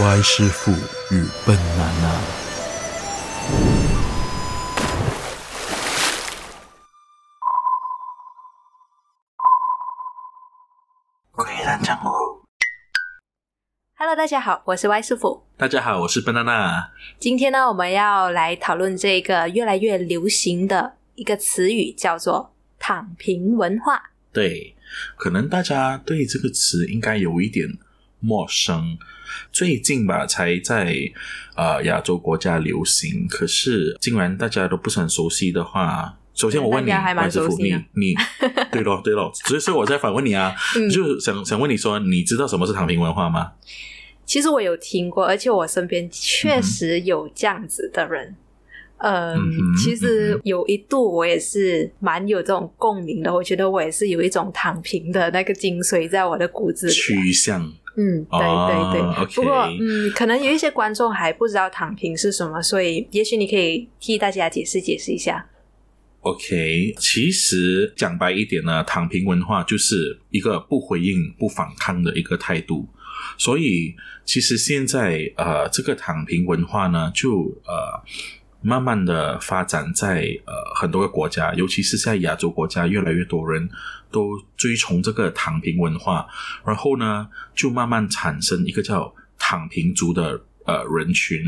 歪师傅与笨娜娜。鬼人江湖，Hello，大家好，我是 Y 师傅。大家好，我是笨娜娜。今天呢，我们要来讨论这个越来越流行的一个词语，叫做“躺平文化对，可能大家对这个词应该有一点陌生，最近吧才在呃亚洲国家流行，可是竟然大家都不是很熟悉的话。首先，我问你，大家还蛮白师傅你你 对咯对咯，所以所以我在反问你啊，嗯就想想问你说，你知道什么是躺平文化吗？”。其实我有听过，而且我身边确实有这样子的人。嗯，嗯其实有一度我也是蛮有这种共鸣的。我觉得我也是有一种躺平的那个精髓在我的骨子里。趋向嗯，对哦对对。不过，嗯，可能有一些观众还不知道躺平是什么，所以也许你可以替大家解释解释一下。OK，其实讲白一点呢，躺平文化就是一个不回应、不反抗的一个态度。所以，其实现在呃，这个躺平文化呢，就呃慢慢的发展在呃很多个国家，尤其是在亚洲国家，越来越多人都追崇这个躺平文化，然后呢，就慢慢产生一个叫躺平族的呃人群。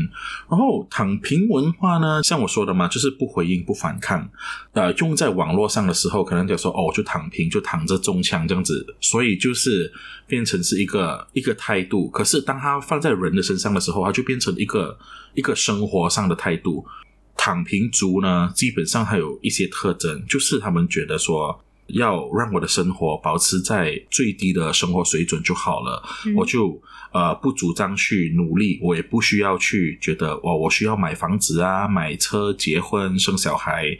然后躺平文化呢，像我说的嘛，就是不回应、不反抗。呃，用在网络上的时候，可能就说哦，就躺平，就躺着中枪这样子，所以就是变成是一个一个态度。可是当它放在人的身上的时候，它就变成一个一个生活上的态度。躺平族呢，基本上还有一些特征，就是他们觉得说。要让我的生活保持在最低的生活水准就好了，嗯。我就呃不主张去努力，我也不需要去觉得哇，我需要买房子啊、买车、结婚、生小孩，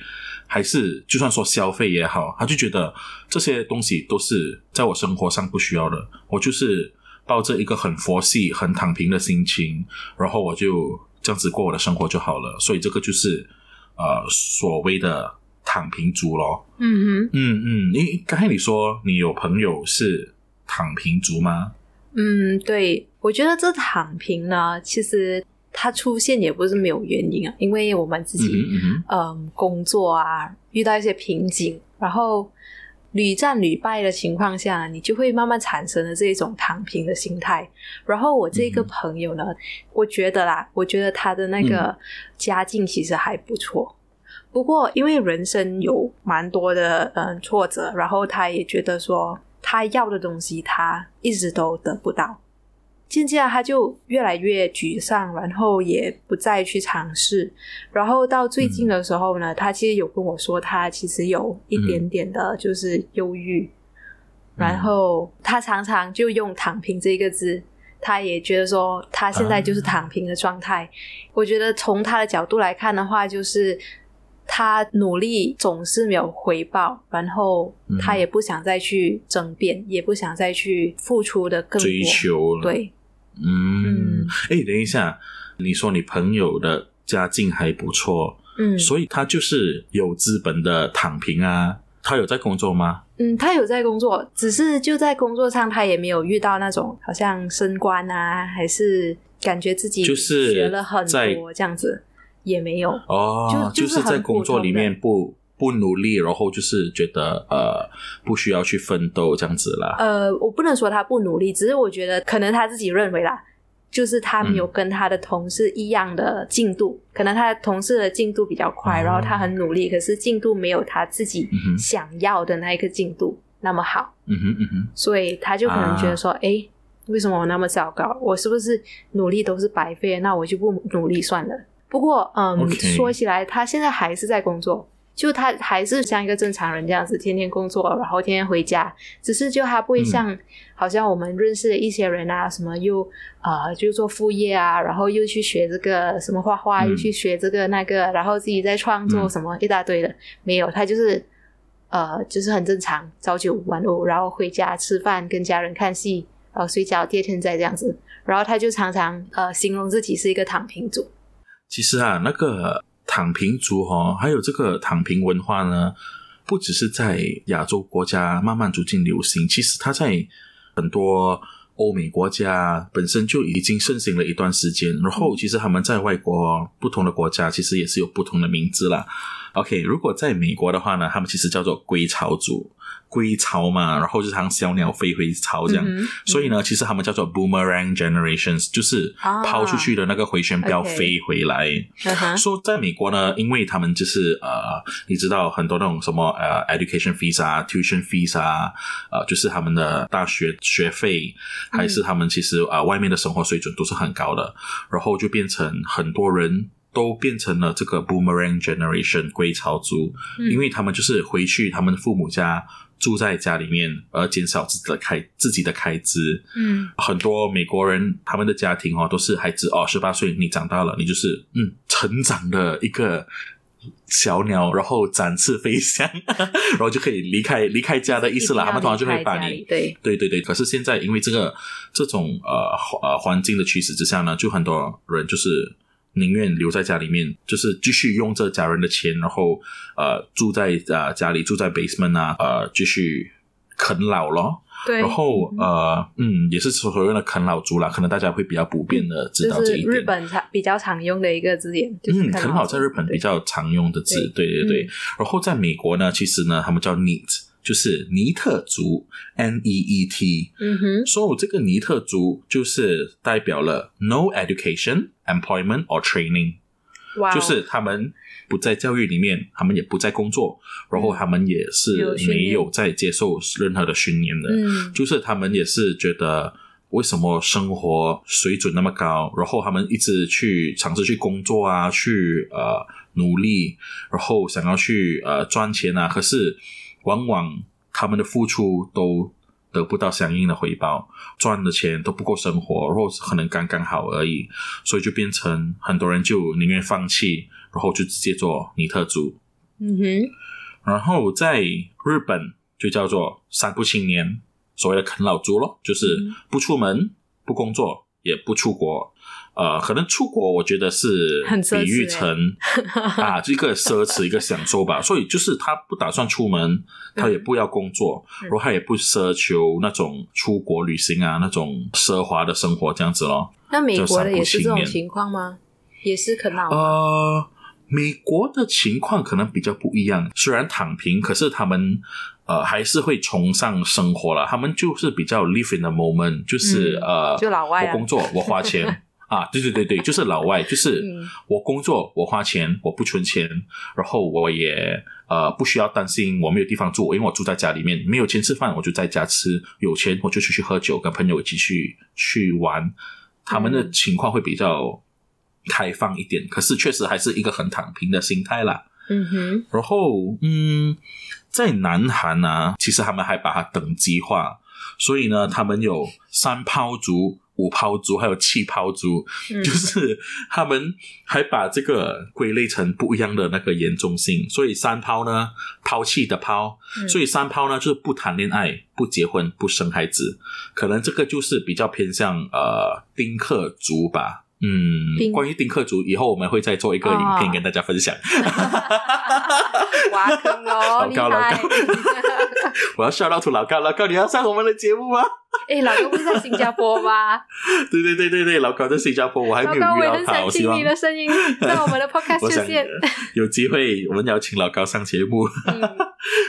还是就算说消费也好，他就觉得这些东西都是在我生活上不需要的，我就是抱着一个很佛系、很躺平的心情，然后我就这样子过我的生活就好了。所以这个就是呃所谓的躺平族咯。嗯哼。嗯嗯，你刚才你说你有朋友是躺平族吗？嗯，对，我觉得这躺平呢，其实它出现也不是没有原因啊，因为我们自嗯己嗯工作啊遇到一些瓶颈，然后屡战屡败的情况下，你就会慢慢产生了这种躺平的心态。然后我这个嗯朋友呢，我觉得啦，我觉得他的那个家境其实还不错。不过，因为人生有蛮多的嗯挫折，然后他也觉得说他要的东西他一直都得不到，渐渐他就越来越沮丧，然后也不再去尝试。然后到最近的时候呢，他其实有跟我说，他其实有一点点的就是忧郁，然后他常常就用“躺平”这个字。他也觉得说，他现在就是躺平的状态。我觉得从他的角度来看的话，就是他努力总是没有回报，然后他也不想再去争辩，也不想再去付出的更多。追求了，，对，嗯嗯，哎，等一下，你说你朋友的家境还不错，嗯，所以他就是有资本的躺平啊。他有在工作吗？嗯，他有在工作，只是就在工作上，他也没有遇到那种好像升官啊，还是感觉自己就是学了很多这样子，也没有。哦，就就是是在工作里面不不努力，然后就是觉得呃不需要去奋斗这样子啦。呃，我不能说他不努力，只是我觉得可能他自己认为啦，就是他没有嗯跟他的同事一样的进度，可能他的同事的进度比较快，哦然后他很努力，可是进度没有他自己想要的那一个进度那么好。嗯哼嗯哼，所以他就可能觉得啊说，哎、为什么我那么糟糕？我是不是努力都是白费？那我就不努力算了。不过，嗯说起来，他现在还是在工作，就他还是像一个正常人这样子，天天工作，然后天天回家。只是就他不会像、好像我们认识的一些人啊，什么又啊、呃就做副业啊，然后又去学这个什么画画，嗯又去学这个那个，然后自己在创作嗯什么一大堆的，没有，他就是。呃，就是很正常，朝九晚五，然后回家吃饭，跟家人看戏，然后睡觉，第二天再这样子。然后他就常常呃形容自己是一个躺平族。其实啊，那个躺平族哦，还有这个躺平文化呢，不只是在亚洲国家慢慢逐渐流行，其实它在很多欧美国家本身就已经盛行了一段时间，然后其实他们在外国不同的国家其实也是有不同的名字啦。OK，如果在美国的话呢，他们其实叫做归巢族。归巢嘛，然后就像小鸟飞回巢这样，嗯所以呢，其实他们叫做 boomerang generations，就是啊抛出去的那个回旋镖飞回来。说在美国呢，因为他们就是呃，你知道很多那种什么呃 education fees 啊，tuition fees 啊，呃，就是他们的大学学费，还是他们其实呃外面的生活水准都是很高的，然后就变成很多人。都变成了这个 boomerang generation 归巢族，嗯因为他们就是回去他们父母家住在家里面，而减少自己的开自己的开支。嗯很多美国人他们的家庭哦，都是孩子哦，十八岁你长大了，你就是嗯成长的一个小鸟，然后展翅飞翔，然后就可以离开离开家的意思了。他们通常就会把你对对对对，可是现在因为这个这种呃呃环境的驱使之下呢，就很多人就是宁愿留在家里面，就是继续用这家人的钱，然后呃住在呃家里住在 basement 啊，呃继续啃老咯。对，然后呃嗯，也是所谓的啃老族啦，可能大家会比较普遍的知道这一点。日本常比较常用的一个字眼，就是嗯，啃啃老老在日本比较常用的字，对对对。嗯然后在美国呢，其实呢，他们叫 NEET，就是尼特族 （N E E T）。嗯哼，所以这个尼特族就是代表了 no education, employment or training，就是他们不在教育里面，他们也不在工作，然后他们也是没有在接受任何的训练的。嗯就是他们也是觉得为什么生活水准那么高，然后他们一直去尝试去工作啊，去呃努力，然后想要去呃赚钱啊，可是往往他们的付出都得不到相应的回报，赚的钱都不够生活，然后可能刚刚好而已，所以就变成很多人就宁愿放弃，然后就直接做尼特族。嗯哼，然后在日本就叫做三不青年，所谓的啃老族咯，就是嗯不出门、不工作，也不出国。呃，可能出国我觉得是比喻欸成啊，这个奢侈一个享受吧。所以就是他不打算出门，他也不要工作，嗯然后他也不奢求那种出国旅行啊那种奢华的生活这样子咯。那美国的也是这种情况吗？也是啃老吗？呃，美国的情况可能比较不一样，虽然躺平，可是他们呃还是会崇尚生活了。他们就是比较 live in the moment，就是、嗯呃，就老外啊我工作，我花钱。啊，对对对对，就是老外，就是嗯我工作，我花钱，我不存钱，然后我也呃不需要担心我没有地方住，因为我住在家里面，没有钱吃饭我就在家吃，有钱我就出去喝酒，跟朋友一起去去玩。他们的嗯情况会比较开放一点，可是确实还是一个很躺平的心态啦。嗯哼，然后，嗯，在南韩呢、其实他们还把它等级化，所以呢，他们有三抛族、五抛族，还有七抛族，嗯就是他们还把这个归类成不一样的那个严重性。所以三抛呢，抛弃的抛，嗯所以三抛呢就是不谈恋爱、不结婚、不生孩子，可能这个就是比较偏向呃丁克族吧。嗯丁，关于丁克族，以后我们会再做一个影片哦跟大家分享。哇坑哦，厉老高老害高！我要 shout out to 老高，老高你要上我们的节目吗？哎，老高不是在新加坡吗？对对对对对，老高在新加坡，我还没有遇到他，我希望听你的声音在我们的 podcast 出现。有机会我们邀请老高上节目。嗯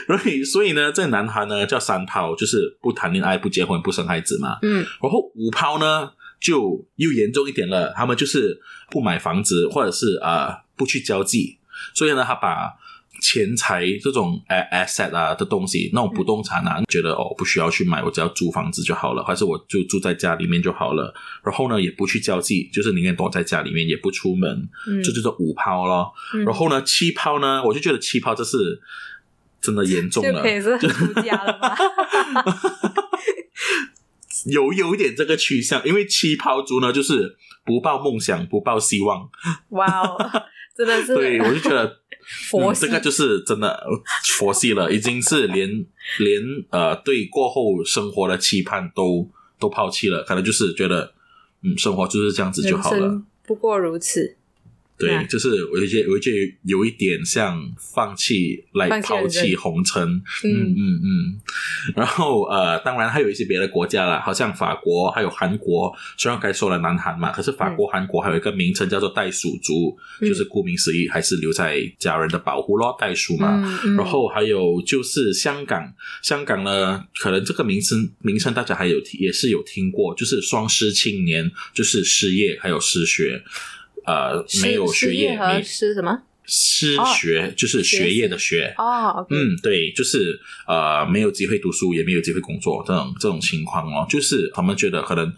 所以所以呢，在南韩呢叫三抛，就是不谈恋爱、不结婚、不生孩子嘛。嗯然后五抛呢就又严重一点了，他们就是不买房子，或者是呃不去交际，所以呢，他把钱财这种呃 asset 啊的东西，那种不动产啊，觉得哦不需要去买，我只要租房子就好了，还是我就住在家里面就好了。然后呢，也不去交际，就是宁愿躲在家里面，也不出门，嗯，这就是五抛咯。嗯然后呢，七抛呢，我就觉得七抛这是真的严重了就可，以是家了吗？有有一点这个趋向，因为七抛族呢，就是不抱梦想，不抱希望。哇哦，真的是对，我就觉得 佛嗯这个就是真的呃佛系了，已经是连 连呃对过后生活的期盼都都抛弃了，可能就是觉得嗯生活就是这样子就好了。不过如此。对，嗯就是我觉得，我觉得有一点像放弃来抛弃红尘，嗯。嗯嗯。嗯。然后呃，当然还有一些别的国家啦，好像法国还有韩国，虽然该说了南韩嘛，可是法国、韩国还有一个名称叫做袋鼠族，嗯。就是顾名思义，还是留在家人的保护咯，袋鼠嘛。嗯嗯。然后还有就是香港，香港呢，可能这个名称名称大家还有听也是有听过，就是双失青年，就是失业还有失学，呃，没有学业失什么？失哦学，就是学业的学。哦嗯，对，就是呃，没有机会读书，也没有机会工作，这种这种情况哦，就是他们觉得可能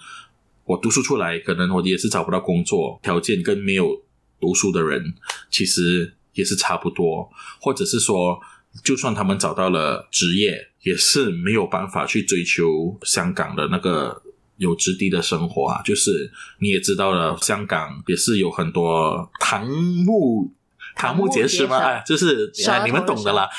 我读书出来，可能我也是找不到工作，条件跟没有读书的人其实也是差不多，或者是说，就算他们找到了职业，也是没有办法去追求香港的那个。有质地的生活啊，就是你也知道了，香港也是有很多唐木瞠目结石吗？哎，就是你们懂的啦。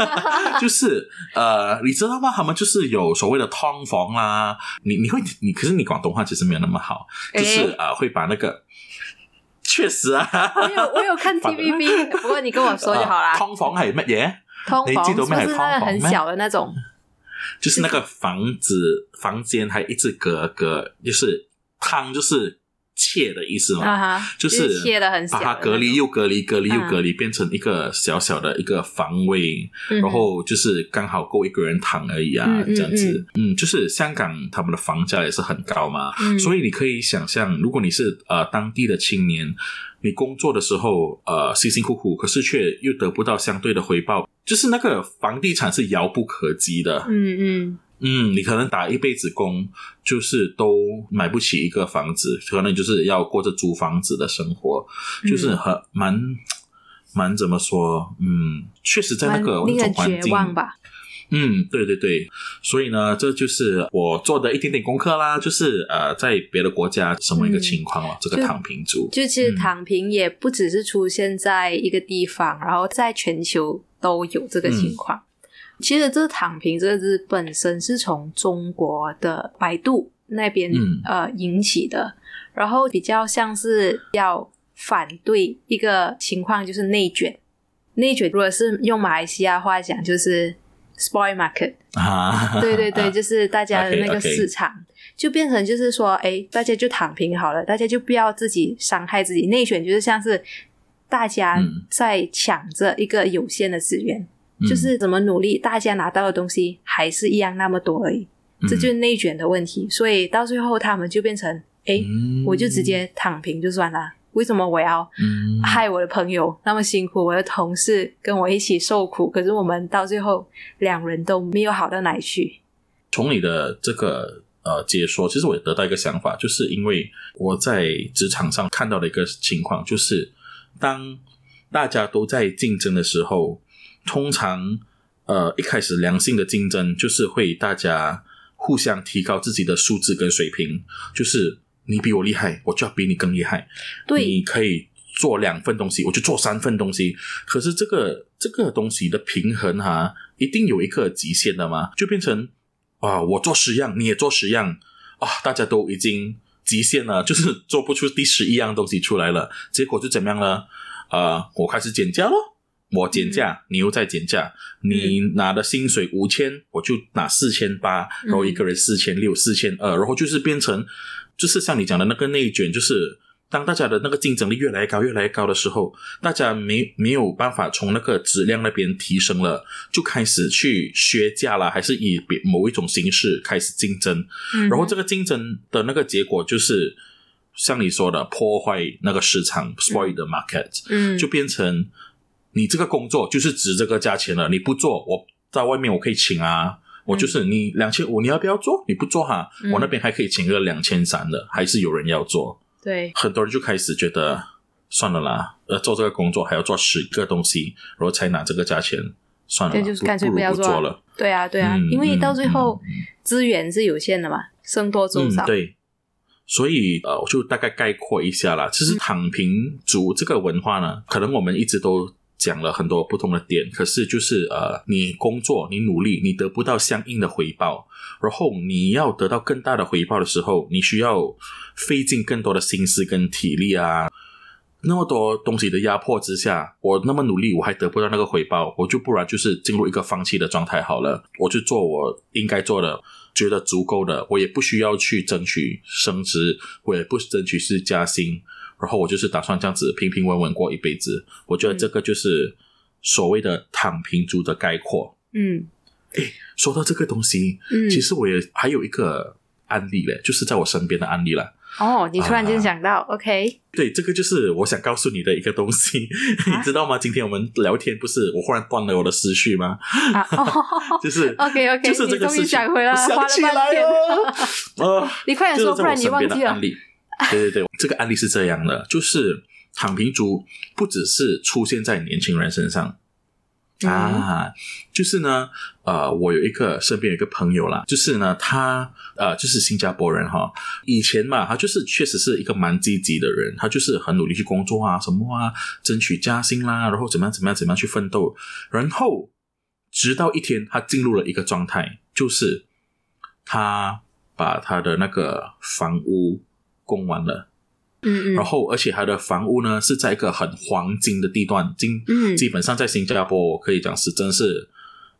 就是呃，你知道吗？他们就是有所谓的汤房啦。你你会你，可是你广东话其实没有那么好，就是哎呃，会把那个确实啊，我有我有看 TVB，不过你跟我说就好啦。汤房係乜嘢？通房是你知道咩係不是那个很小的那种？就是那个房子房间还一直隔隔，就是汤就是切的意思嘛。啊哈，就是切的很把它隔离又隔离，隔离又嗯隔离，变成一个小小的一个房位，嗯然后就是刚好够一个人躺而已啊，嗯嗯这样子。嗯，就是香港他们的房价也是很高嘛，嗯所以你可以想象，如果你是呃当地的青年，你工作的时候呃辛辛苦苦，可是却又得不到相对的回报，就是那个房地产是遥不可及的。嗯嗯嗯，你可能打一辈子工，就是都买不起一个房子，可能就是要过着租房子的生活，嗯就是很蛮蛮怎么说？嗯，确实在那个那种环境，吧？嗯，对对对，所以呢，这就是我做的一点点功课啦，就是呃，在别的国家什么一个情况哦，这个躺平族，就其实嗯躺平也不只是出现在一个地方，然后在全球都有这个情况。其实这“躺平”这个字本身是从中国的百度那边、嗯呃引起的，然后比较像是要反对一个情况，就是内卷。内卷如果是用马来西亚话讲，就是 spoil market。啊，对对对，就是大家的那个市场。就变成就是说，哎，大家就躺平好了，大家就不要自己伤害自己。内卷就是像是大家嗯。在抢着一个有限的资源，嗯。就是怎么努力，大家拿到的东西还是一样那么多而已，嗯。这就是内卷的问题。所以到最后他们就变成，哎，嗯。我就直接躺平就算了。为什么我要嗯害我的朋友那么辛苦，我的同事跟我一起受苦，可是我们到最后两人都没有好到哪里去。从你的这个呃解说，其实我也得到一个想法，就是因为我在职场上看到的一个情况，就是当大家都在竞争的时候，通常呃一开始良性的竞争就是会大家互相提高自己的素质跟水平，就是你比我厉害，我就要比你更厉害。对，你可以做两份东西，我就做三份东西。可是这个这个东西的平衡哈、一定有一个极限的嘛，就变成啊，我做十样，你也做十样啊，大家都已经极限了，就是做不出第十一样东西出来了。结果就怎么样呢？啊，我开始减价咯。我减价，你又在减价，你拿的薪水五千，我就拿四千八，然后一个人四千六、四千二，然后就是变成，就是像你讲的那个内卷，就是当大家的那个竞争力越来越高、越来越高的时候，大家没没有办法从那个质量那边提升了，就开始去削价了，还是以别某一种形式开始竞争，嗯然后这个竞争的那个结果就是像你说的破坏那个市场，spoil the market，嗯。就变成你这个工作就是值这个价钱了，你不做，我在外面我可以请啊。我就是你两千五，你要不要做？你不做哈，嗯我那边还可以请个两千三的，还是有人要做。对，很多人就开始觉得算了啦，呃，做这个工作还要做十个东西，然后才拿这个价钱，算了啦，那就是干脆不如要做啊不做了。对啊，对啊，嗯因为到最后资源是有限的嘛，僧多粥少。嗯，对。所以呃，我就大概概括一下啦。其实躺平族这个文化呢，可能我们一直都讲了很多不同的点，可是就是呃，你工作，你努力，你得不到相应的回报，然后你要得到更大的回报的时候，你需要费尽更多的心思跟体力啊。那么多东西的压迫之下，我那么努力，我还得不到那个回报，我就不然就是进入一个放弃的状态好了。我就做我应该做的，觉得足够的，我也不需要去争取升职，我也不争取是加薪，然后我就是打算这样子平平稳稳过一辈子。我觉得这个就是所谓的躺平族的概括。嗯说到这个东西，嗯，其实我也还有一个案例嘞，就是在我身边的案例了。哦，你突然间啊想到、o k 对，这个就是我想告诉你的一个东西，啊 你知道吗？今天我们聊天不是我忽然断了我的思绪吗？啊，哦 就是 OK OK，就是这个事情，想回来了，想起来。了，呃，你快点说，不然你忘记了。对对对，这个案例是这样的，就是躺平族不只是出现在年轻人身上。嗯啊，就是呢，呃，我有一个身边有一个朋友啦，就是呢，他呃，就是新加坡人哈。以前嘛，他就是确实是一个蛮积极的人，他就是很努力去工作啊，什么啊，争取加薪啦，然后怎么样怎么样怎么样去奋斗。然后直到一天，他进入了一个状态，就是他把他的那个房屋供完了。嗯嗯，然后而且他的房屋呢是在一个很黄金的地段，基嗯基本上在新加坡我可以讲是真是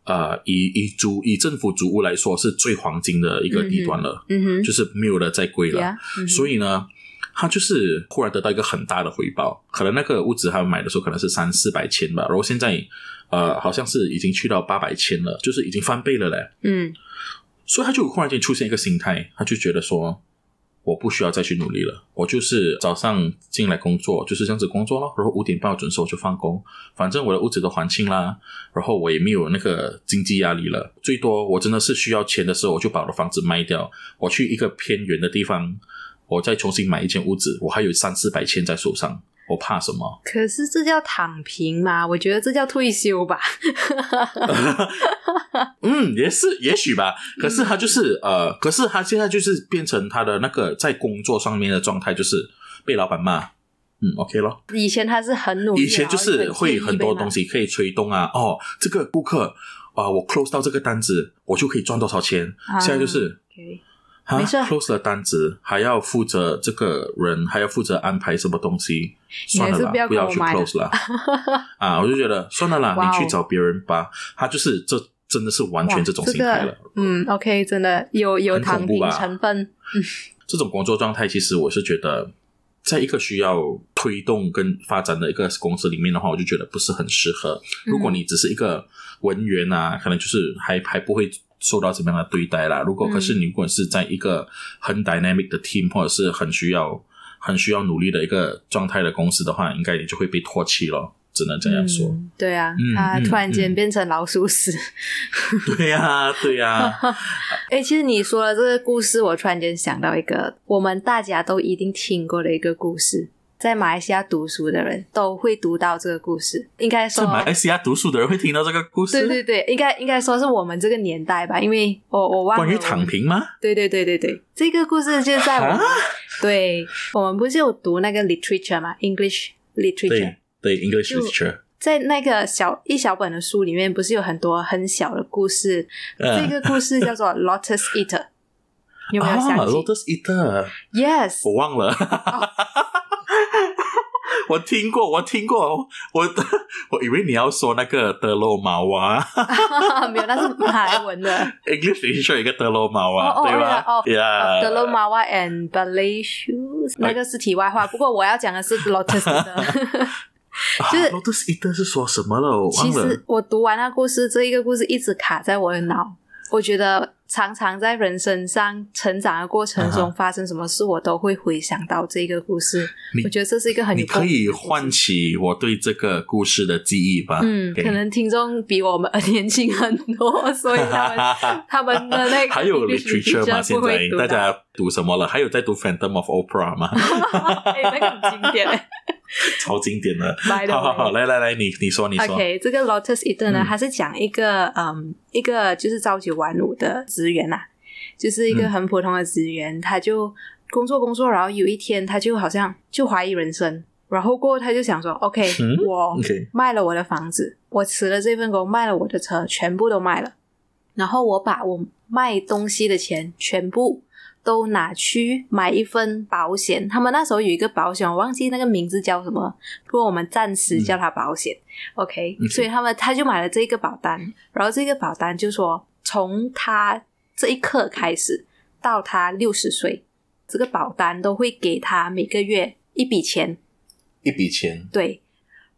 呃以以租以政府租屋来说是最黄金的一个地段了，嗯哼，就是没有了再贵了。所以呢，他就是忽然得到一个很大的回报，可能那个屋子他买的时候可能是三四百千吧，然后现在呃好像是已经去到八百千了，就是已经翻倍了嘞。嗯所以他就忽然间出现一个心态，他就觉得说，我不需要再去努力了，我就是早上进来工作，就是这样子工作咯，然后五点半准时我就放工，反正我的屋子都还清啦，然后我也没有那个经济压力了，最多我真的是需要钱的时候，我就把我的房子卖掉，我去一个偏远的地方，我再重新买一间屋子，我还有三四百千在手上，我怕什么？可是这叫躺平吗？我觉得这叫退休吧。嗯，也是，也许吧。可是他就是、呃，可是他现在就是变成他的那个在工作上面的状态，就是被老板骂。嗯，OK 咯。以前他是很努力，以前就是会很多东西。可以吹动啊。哦，这个顾客啊、我 close 到这个单子，我就可以赚多少钱。啊现在就是。没事，close 了单子，还要负责这个人，还要负责安排什么东西，算了啦，不要不要去 close 了。啊，我就觉得算了啦，你去找别人吧。他就是这真的是完全这种心态了。个嗯，OK，真的有有躺平成分。这种工作状态，其实我是觉得，在一个需要推动跟发展的一个公司里面的话，我就觉得不是很适合。如果你只是一个文员啊，可能就是还还不会受到怎么样的对待啦。如果嗯可是你如果是在一个很 dynamic 的 team，或者是很需要很需要努力的一个状态的公司的话，应该你就会被唾弃咯。只能这样说。嗯对啊嗯，嗯他突然间嗯变成老鼠屎。对呀、对呀、哎、其实你说了这个故事，我突然间想到一个我们大家都一定听过的一个故事，在马来西亚读书的人都会读到这个故事。应该说在，马来西亚读书的人会听到这个故事，对对对，应该应该说是我们这个年代吧，因为我我忘了关于躺平吗？对对对对对，这个故事就在我们啊 对我们不是有读那个 literature 嘛，English literature，对对，English literature，在那个小一小本的书里面，不是有很多很小的故事？嗯。这个故事叫做 Lotus Eater，有没有想啊起、，Lotus Eater，Yes，我忘了。我听过，我听过，我 我以为你要说那个德罗毛娃 没有，那是马来文的。，English literature 有一个德罗毛娃，哦哦对吧哦？Yeah，德罗马瓦 and ballet shoes，那个是题外话。不过我要讲的是 Lotus Eater。就是啊 Lotus Eater 是说什么了？我其忘了实。我读完那故事，这一个故事一直卡在我的脑。我觉得常常在人生上成长的过程啊中发生什么事，我都会回想到这个故事。我觉得这是一个很你可以唤起我对这个故事的记忆吧？嗯可能听众比我们年轻很多，所以他们 他们的那个还有 literature 吗现在大家读什么了？还有在读 Phantom of Opera 吗？哎，那个很经典。超经典的。The 好好好，来来来，你你说你说。OK，这个 Lotus Eater 呢，嗯它是讲一个嗯一个就是朝九晚五的职员啦，就是一个嗯。很普通的职员，他就工作工作，然后有一天他就好像就怀疑人生，然后过后他就想说，OK，、嗯？我卖了我的房子，我辞了这份工，卖了我的车，全部都卖了，然后我把我卖东西的钱全部都拿去买一份保险。他们那时候有一个保险，我忘记那个名字叫什么，不过我们暂时叫它保险。OK，嗯所以他们他就买了这个保单，然后这个保单就说，从他这一刻开始到他六十岁，这个保单都会给他每个月一笔钱。一笔钱，对，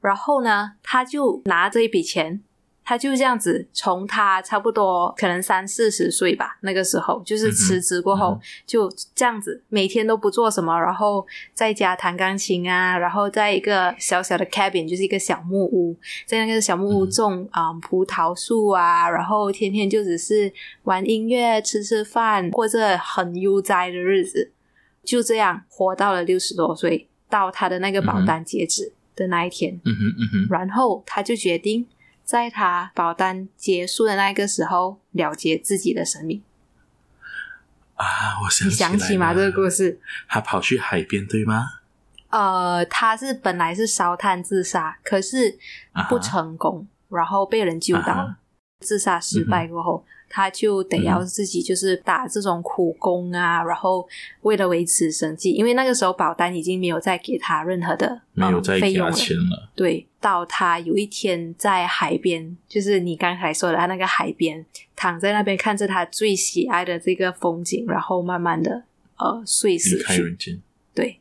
然后呢，他就拿这一笔钱，他就这样子，从他差不多可能三四十岁吧，那个时候就是辞职过后，嗯就这样子，每天都不做什么，然后在家弹钢琴啊，然后在一个小小的 cabin，就是一个小木屋，在那个小木屋嗯种啊、葡萄树啊，然后天天就只是玩音乐、吃吃饭，过着很悠哉的日子，就这样活到了六十多岁，到他的那个保单截止的那一天。嗯哼嗯哼，然后他就决定在他保单结束的那个时候了结自己的生命。啊，我想你想起吗？这个故事？他跑去海边对吗？呃，他是本来是烧炭自杀，可是不成功，然后被人救到了。啊自杀失败过后，他就得要自己就是打这种苦工啊，然后为了维持生计，因为那个时候保单已经没有再给他任何的没有呃再给他。钱了。对，到他有一天在海边，就是你刚才说的他那个海边，躺在那边看着他最喜爱的这个风景，然后慢慢的呃睡死。对，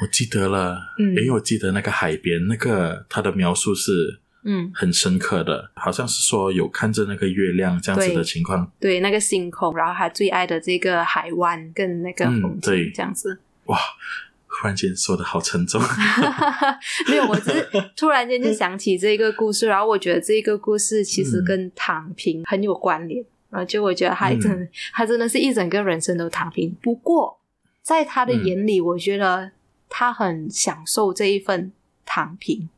我记得了，嗯因为我记得那个海边，那个他的描述是嗯，很深刻的，好像是说有看着那个月亮这样子的情况，对，那个星空，然后他最爱的这个海湾跟那个嗯风景，对这样子。哇，突然间说的好沉重。没有，我只是突然间就想起这个故事，然后我觉得这个故事其实嗯跟躺平很有关联，然后就我觉得他真、嗯他真的是一整个人生都躺平。不过在他的嗯眼里，我觉得他很享受这一份躺平。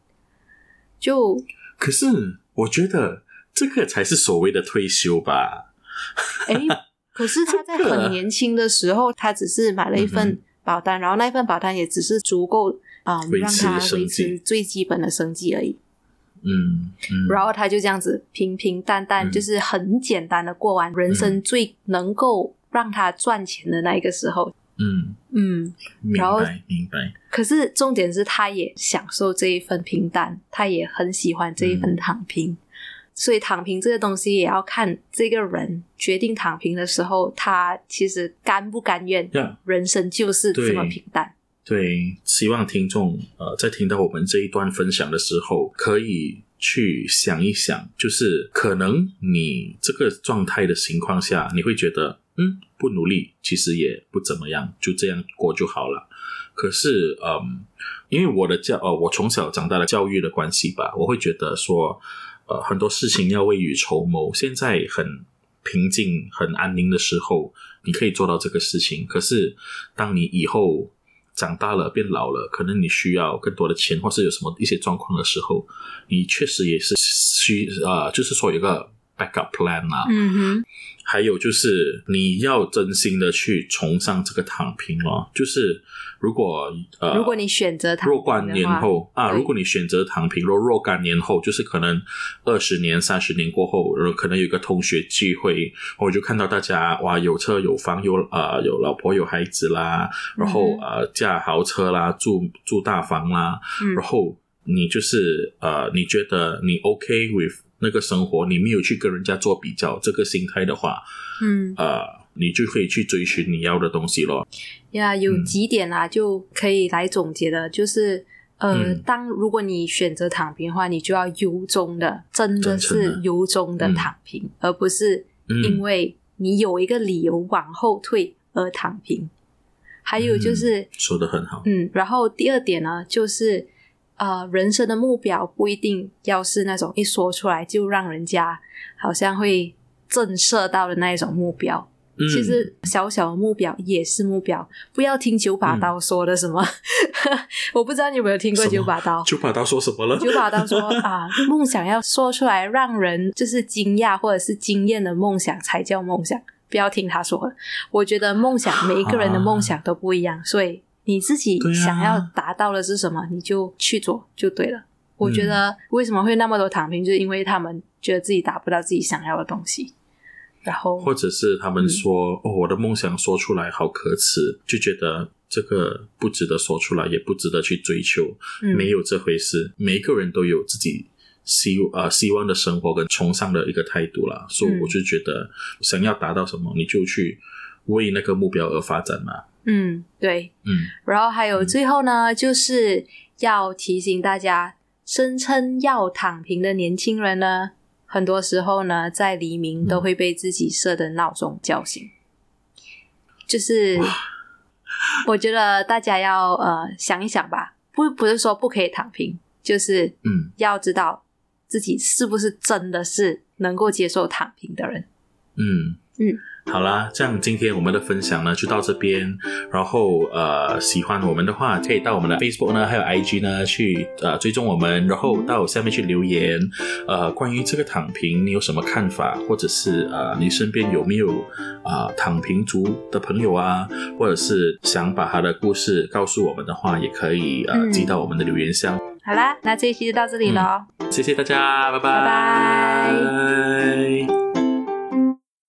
就可是我觉得这个才是所谓的退休吧。哎，可是他在很年轻的时候，他只是买了一嗯份保单，然后那份保单也只是足够啊、让他维持最基本的生计而已。嗯嗯，然后他就这样子平平淡淡，嗯就是很简单的过完人生最能够让他赚钱的那一个时候。嗯，嗯，明然后白明白。可是重点是，他也享受这一份平淡，他也很喜欢这一份躺平。所以躺平这个东西也要看这个人决定躺平的时候，他其实甘不甘愿。呀人生就是这么平淡。对，希望听众呃在听到我们这一段分享的时候，可以去想一想，就是可能你这个状态的情况下，你会觉得嗯不努力其实也不怎么样，就这样过就好了。可是嗯，因为我的教呃我从小长大的教育的关系吧，我会觉得说呃很多事情要未雨绸缪，现在很平静、很安宁的时候，你可以做到这个事情。可是当你以后长大了、变老了，可能你需要更多的钱，或是有什么一些状况的时候，你确实也是需啊，就是说有个 backup plan 啊。嗯哼，还有就是你要真心的去崇尚这个躺平哦，就是如果呃，如果你选择躺平若干年后啊，如果你选择躺平，若若干年后，就是可能二十年、三十年过后，呃可能有一个同学聚会，我就看到大家哇，有车有房，有呃有老婆有孩子啦，然后、嗯呃驾豪车啦，住住大房啦，嗯。然后你就是呃，你觉得你 OK with 那个生活，你没有去跟人家做比较，这个心态的话，嗯。呃，你就可以去追寻你要的东西咯。呀，有嗯。几点啦、就可以来总结的，就是呃，嗯。当如果你选择躺平的话，你就要由衷的，真的是由衷的嗯躺平，而不是嗯因为你有一个理由往后退而躺平。还有就是，嗯说的很好，嗯，然后第二点呢，就是呃，人生的目标不一定要是那种一说出来就让人家好像会震慑到的那一种目标。嗯其实小小的目标也是目标，不要听九把刀说的什么。我不知道你有没有听过九把刀。九把刀说什么了？九把刀说啊，梦想要说出来，让人就是惊讶或者是惊艳的梦想才叫梦想。不要听他说的。我觉得梦想每一个人的梦想都不一样，所以你自己想要达到的是什么，你就去做就对了。我觉得为什么会那么多躺平，就是因为他们觉得自己达不到自己想要的东西。然后或者是他们说、哦，我的梦想说出来好可耻，就觉得这个不值得说出来，也不值得去追求，嗯没有这回事。每一个人都有自己希呃希望的生活跟崇尚的一个态度啦，所以嗯我就觉得想要达到什么，你就去为那个目标而发展嘛。嗯对，嗯。然后还有最后呢，就是要提醒大家，声称要躺平的年轻人呢，很多时候呢，在黎明都会被自己设的闹钟叫醒。就是我觉得大家要呃想一想吧，不不是说不可以躺平，就是嗯。要知道自己是不是真的是能够接受躺平的人。嗯。嗯，好啦，这样今天我们的分享呢就到这边。然后呃，喜欢我们的话，可以到我们的 Facebook 呢，还有 IG 呢去呃追踪我们，然后到下面去留言。呃，关于这个躺平，你有什么看法？或者是呃，你身边有没有啊、呃躺平族的朋友啊？或者是想把他的故事告诉我们的话，也可以呃嗯寄到我们的留言箱。好啦，那这一期就到这里了哦。谢谢大家，拜拜拜拜